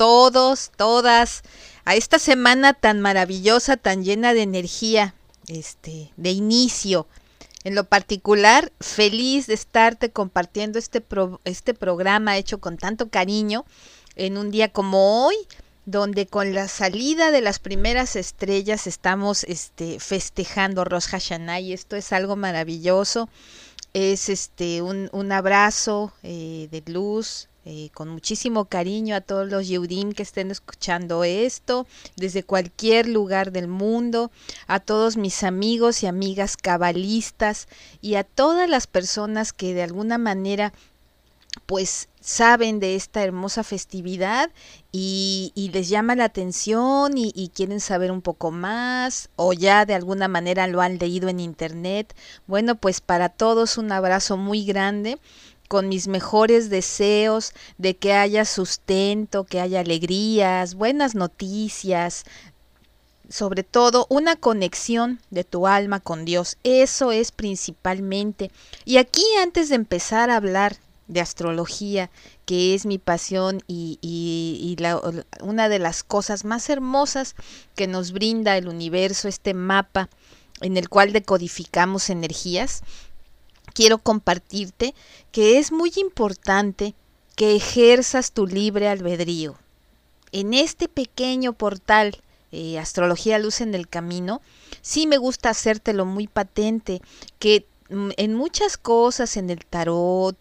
todos, todas a esta semana tan maravillosa, tan llena de energía, este, de inicio. En lo particular, feliz de estarte compartiendo este, este programa hecho con tanto cariño en un día como hoy, donde con la salida de las primeras estrellas estamos este, festejando Rosh Hashanah y esto es algo maravilloso. Es este un, un abrazo eh, de luz, eh, con muchísimo cariño a todos los Yehudim que estén escuchando esto, desde cualquier lugar del mundo, a todos mis amigos y amigas cabalistas y a todas las personas que de alguna manera pues saben de esta hermosa festividad y, les llama la atención y, y, quieren saber un poco más o ya de alguna manera lo han leído en internet. Bueno, pues para todos un abrazo muy grande con mis mejores deseos de que haya sustento, que haya alegrías, buenas noticias, sobre todo una conexión de tu alma con Dios. Eso es principalmente. Y aquí antes de empezar a hablar de astrología, que es mi pasión y, y, la, una de las cosas más hermosas que nos brinda el universo, este mapa en el cual decodificamos energías, quiero compartirte que es muy importante que ejerzas tu libre albedrío. En este pequeño portal eh, Astrología Luz en el Camino, sí me gusta hacértelo muy patente, que Mm, en muchas cosas, en el tarot,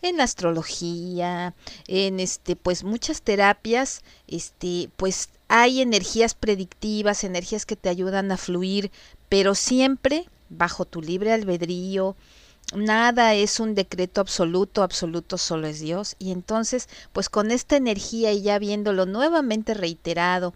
en astrología, en este, pues muchas terapias, este, pues hay energías predictivas, energías que te ayudan a fluir, pero siempre bajo tu libre albedrío. Nada es un decreto absoluto, absoluto solo es Dios. Y entonces, pues con esta energía y ya viéndolo nuevamente reiterado,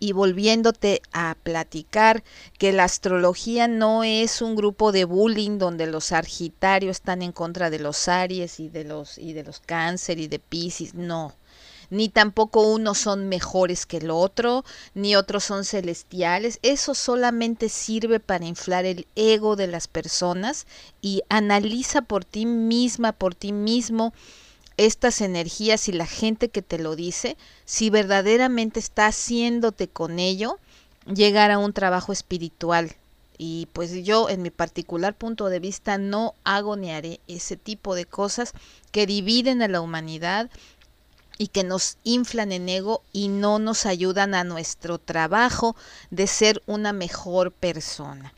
y volviéndote a platicar que la astrología no es un grupo de bullying donde los argitarios están en contra de los Aries y de los y de los Cáncer y de Pisces, no. Ni tampoco unos son mejores que el otro, ni otros son celestiales. Eso solamente sirve para inflar el ego de las personas y analiza por ti misma, por ti mismo, estas energías y la gente que te lo dice, si verdaderamente está haciéndote con ello llegar a un trabajo espiritual. Y pues yo en mi particular punto de vista no hago ni haré ese tipo de cosas que dividen a la humanidad y que nos inflan en ego y no nos ayudan a nuestro trabajo de ser una mejor persona.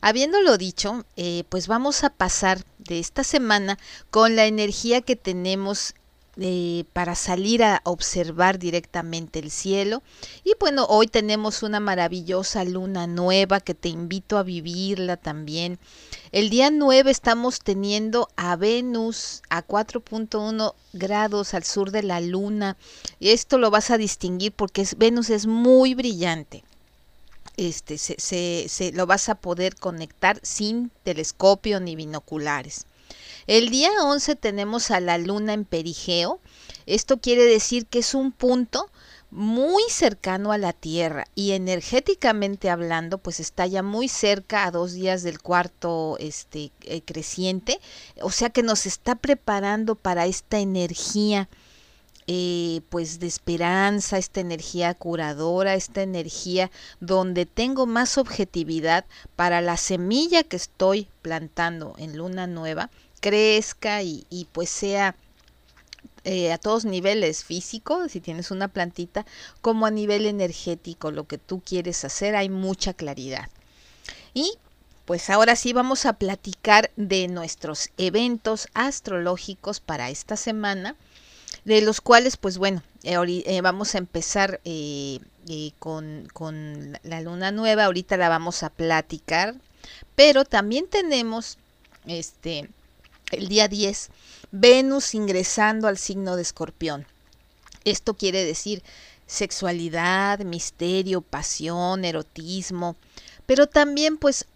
Habiéndolo dicho, eh, pues vamos a pasar de esta semana con la energía que tenemos eh, para salir a observar directamente el cielo. Y bueno, hoy tenemos una maravillosa luna nueva que te invito a vivirla también. El día 9 estamos teniendo a Venus a 4.1 grados al sur de la luna. Y esto lo vas a distinguir porque Venus es muy brillante este, se, se, lo vas a poder conectar sin telescopio ni binoculares. El día 11 tenemos a la luna en perigeo. Esto quiere decir que es un punto muy cercano a la Tierra y energéticamente hablando, pues está ya muy cerca a dos días del cuarto este, eh, creciente, o sea que nos está preparando para esta energía eh, pues de esperanza, esta energía curadora, esta energía donde tengo más objetividad para la semilla que estoy plantando en luna nueva, crezca y, pues sea eh, a todos niveles físico, si tienes una plantita, como a nivel energético, lo que tú quieres hacer, hay mucha claridad. Y pues ahora sí vamos a platicar de nuestros eventos astrológicos para esta semana de los cuales, pues bueno, eh, eh, vamos a empezar con, con la luna nueva, ahorita la vamos a platicar, pero también tenemos este el día 10, Venus ingresando al signo de Escorpión. Esto quiere decir sexualidad, misterio, pasión, erotismo, pero también pues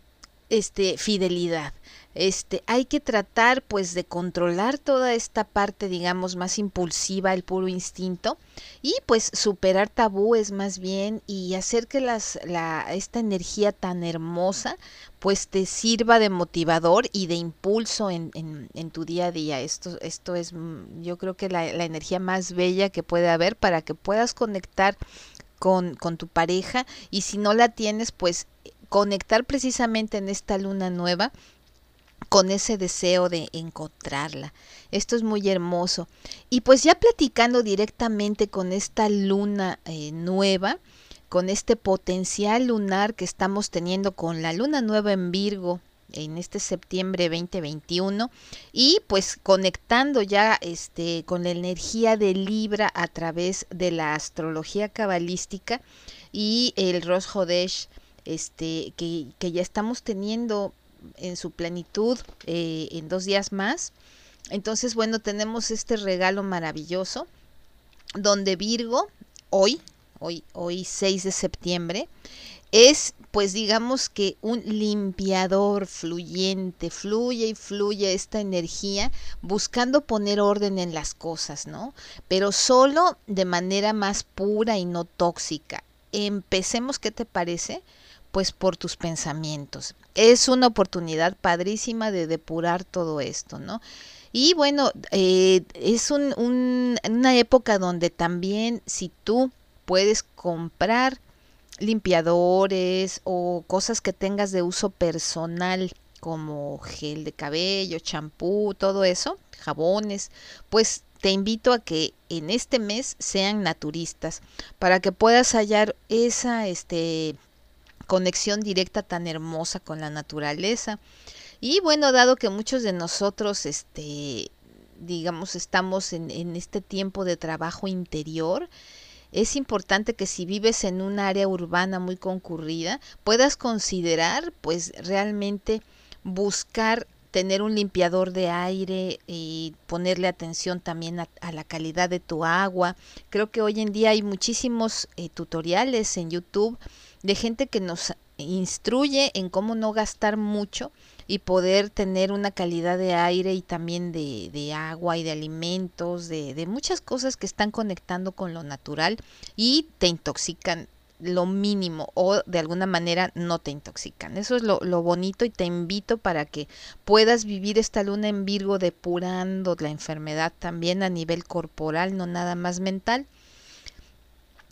este fidelidad este, hay que tratar pues de controlar toda esta parte, digamos, más impulsiva, el puro instinto, y pues superar tabúes más bien y hacer que las, la, esta energía tan hermosa pues te sirva de motivador y de impulso en, en, en tu día a día. Esto, esto es mm, yo creo que la, la energía más bella que puede haber para que puedas conectar con, con tu pareja y si no la tienes pues conectar precisamente en esta luna nueva con ese deseo de encontrarla. Esto es muy hermoso. Y pues ya platicando directamente con esta luna eh, nueva, con este potencial lunar que estamos teniendo con la luna nueva en Virgo en este septiembre 2021 y pues conectando ya este con la energía de Libra a través de la astrología cabalística y el Rosh Hodesh este que, que ya estamos teniendo en su plenitud eh, en dos días más. Entonces, bueno, tenemos este regalo maravilloso donde Virgo, hoy, hoy, hoy 6 de septiembre, es pues digamos que un limpiador fluyente, fluye y fluye esta energía buscando poner orden en las cosas, ¿no? Pero solo de manera más pura y no tóxica. Empecemos, ¿qué te parece? Pues por tus pensamientos. Es una oportunidad padrísima de depurar todo esto, ¿no? Y bueno, eh, es un, una época donde también si tú puedes comprar limpiadores o cosas que tengas de uso personal como gel de cabello, champú, todo eso, jabones, pues te invito a que en este mes sean naturistas para que puedas hallar esa este conexión directa tan hermosa con la naturaleza. Y bueno, dado que muchos de nosotros, este, digamos, estamos en, este tiempo de trabajo interior, es importante que si vives en un área urbana muy concurrida, puedas considerar, pues realmente buscar tener un limpiador de aire y ponerle atención también a, la calidad de tu agua. Creo que hoy en día hay muchísimos eh, tutoriales en YouTube de gente que nos instruye en cómo no gastar mucho y poder tener una calidad de aire y también de, de agua y de alimentos, de, de, muchas cosas que están conectando con lo natural y te intoxican lo mínimo o de alguna manera no te intoxican. Eso es lo, lo bonito y te invito para que puedas vivir esta luna en Virgo depurando la enfermedad también a nivel corporal, no nada más mental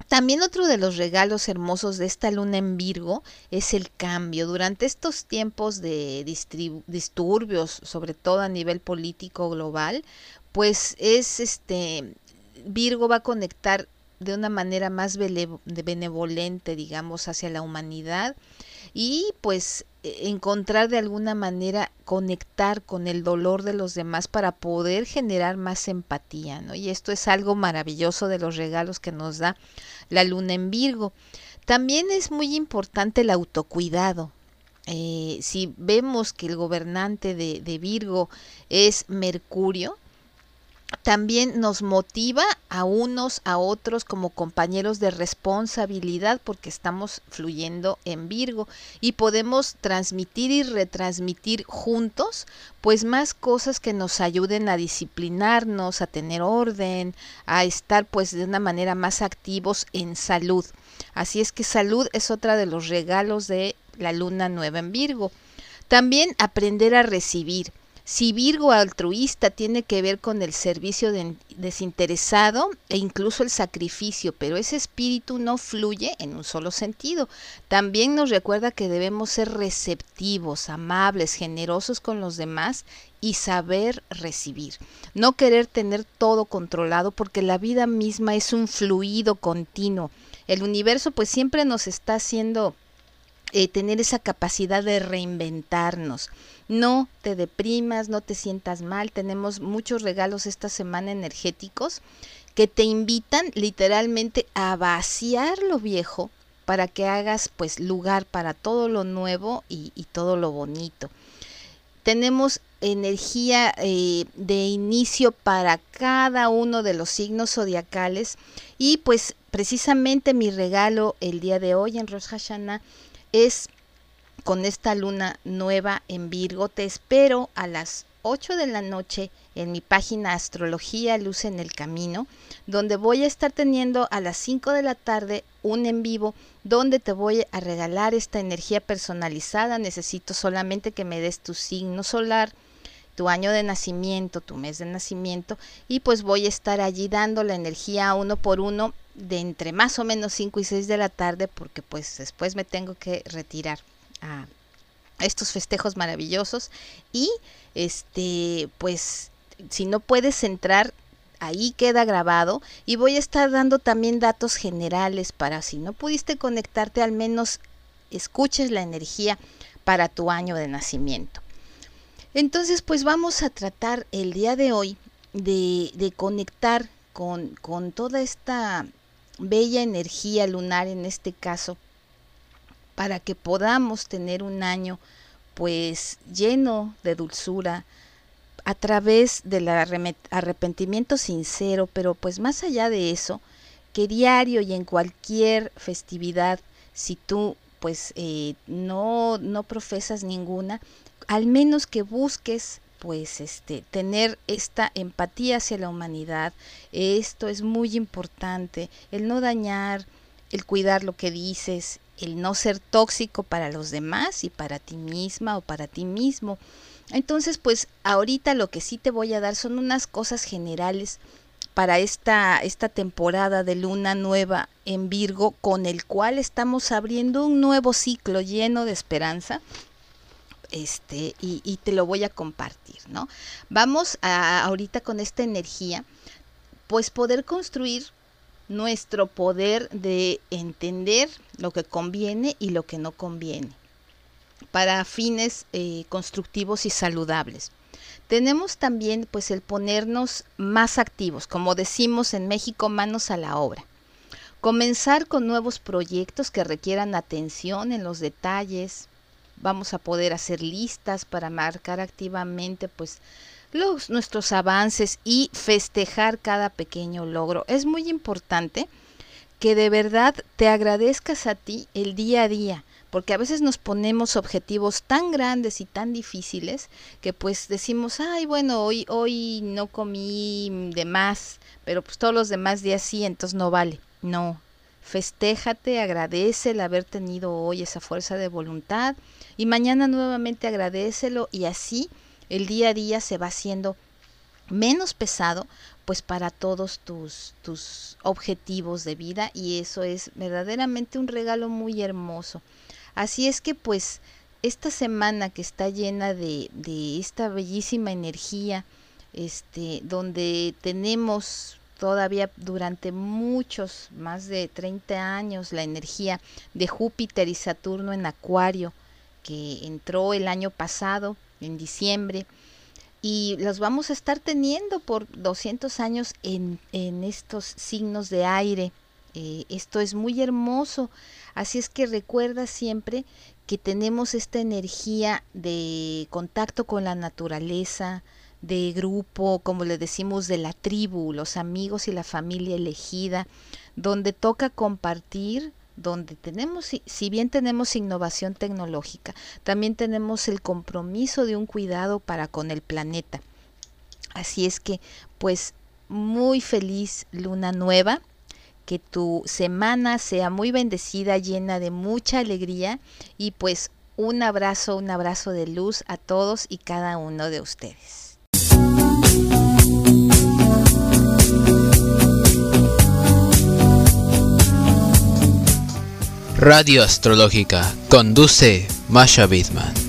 también otro de los regalos hermosos de esta luna en Virgo es el cambio. Durante estos tiempos de disturbios, sobre todo a nivel político global, pues es este Virgo va a conectar de una manera más benevolente, digamos, hacia la humanidad y pues e, encontrar de alguna manera conectar con el dolor de los demás para poder generar más empatía, ¿no? Y esto es algo maravilloso de los regalos que nos da la luna en Virgo. También es muy importante el autocuidado. Eh, si vemos que el gobernante de, de Virgo es Mercurio, también nos motiva a unos a otros como compañeros de responsabilidad porque estamos fluyendo en Virgo y podemos transmitir y retransmitir juntos pues más cosas que nos ayuden a disciplinarnos, a tener orden, a estar pues de una manera más activos en salud. Así es que salud es otra de los regalos de la luna nueva en Virgo. También aprender a recibir si Virgo altruista tiene que ver con el servicio de, desinteresado e incluso el sacrificio, pero ese espíritu no fluye en un solo sentido. También nos recuerda que debemos ser receptivos, amables, generosos con los demás y saber recibir. No querer tener todo controlado porque la vida misma es un fluido continuo. El universo pues siempre nos está haciendo eh, tener esa capacidad de reinventarnos. No te deprimas, no te sientas mal. Tenemos muchos regalos esta semana energéticos que te invitan literalmente a vaciar lo viejo para que hagas pues lugar para todo lo nuevo y, todo lo bonito. Tenemos energía eh, de inicio para cada uno de los signos zodiacales y pues precisamente mi regalo el día de hoy en Rosh Hashanah es con esta luna nueva en Virgo. Te espero a las 8 de la noche en mi página Astrología Luz en el Camino, donde voy a estar teniendo a las 5 de la tarde un en vivo donde te voy a regalar esta energía personalizada. Necesito solamente que me des tu signo solar, tu año de nacimiento, tu mes de nacimiento y pues voy a estar allí dando la energía uno por uno de entre más o menos 5 y 6 de la tarde porque pues después me tengo que retirar a estos festejos maravillosos y este pues si no puedes entrar ahí queda grabado y voy a estar dando también datos generales para si no pudiste conectarte al menos escuches la energía para tu año de nacimiento. Entonces pues vamos a tratar el día de hoy de, de conectar con, con toda esta bella energía lunar en este caso para que podamos tener un año pues lleno de dulzura a través del arrepentimiento sincero, pero pues más allá de eso, que diario y en cualquier festividad, si tú pues eh, no, no profesas ninguna, al menos que busques pues este tener esta empatía hacia la humanidad esto es muy importante el no dañar el cuidar lo que dices el no ser tóxico para los demás y para ti misma o para ti mismo. Entonces pues ahorita lo que sí te voy a dar son unas cosas generales para esta, esta temporada de luna nueva en Virgo con el cual estamos abriendo un nuevo ciclo lleno de esperanza este, y, te lo voy a compartir, ¿no? Vamos a, ahorita con esta energía, pues poder construir nuestro poder de entender lo que conviene y lo que no conviene para fines eh, constructivos y saludables. Tenemos también pues el ponernos más activos, como decimos en México, manos a la obra. Comenzar con nuevos proyectos que requieran atención en los detalles, vamos a poder hacer listas para marcar activamente pues los, nuestros avances y festejar cada pequeño logro. Es muy importante que de verdad te agradezcas a ti el día a día, porque a veces nos ponemos objetivos tan grandes y tan difíciles que pues decimos, ay, bueno, hoy, hoy no comí de más, pero pues todos los demás días sí, entonces no vale. No, festéjate, agradece el haber tenido hoy esa fuerza de voluntad y mañana nuevamente agradecelo y así el día a día se va haciendo menos pesado pues para todos tus, tus objetivos de vida y eso es verdaderamente un regalo muy hermoso. Así es que pues esta semana que está llena de, de esta bellísima energía, este, donde tenemos todavía durante muchos, más de 30 años, la energía de Júpiter y Saturno en Acuario, que entró el año pasado, en diciembre, y los vamos a estar teniendo por 200 años en, en estos signos de aire. Eh, esto es muy hermoso, así es que recuerda siempre que tenemos esta energía de contacto con la naturaleza, de grupo, como le decimos, de la tribu, los amigos y la familia elegida, donde toca compartir, donde tenemos, si bien tenemos innovación tecnológica, también tenemos el compromiso de un cuidado para con el planeta. Así es que, pues, muy feliz luna nueva, que tu semana sea muy bendecida, llena de mucha alegría y pues un abrazo, un abrazo de luz a todos y cada uno de ustedes. Radio Astrológica conduce Masha Bidman.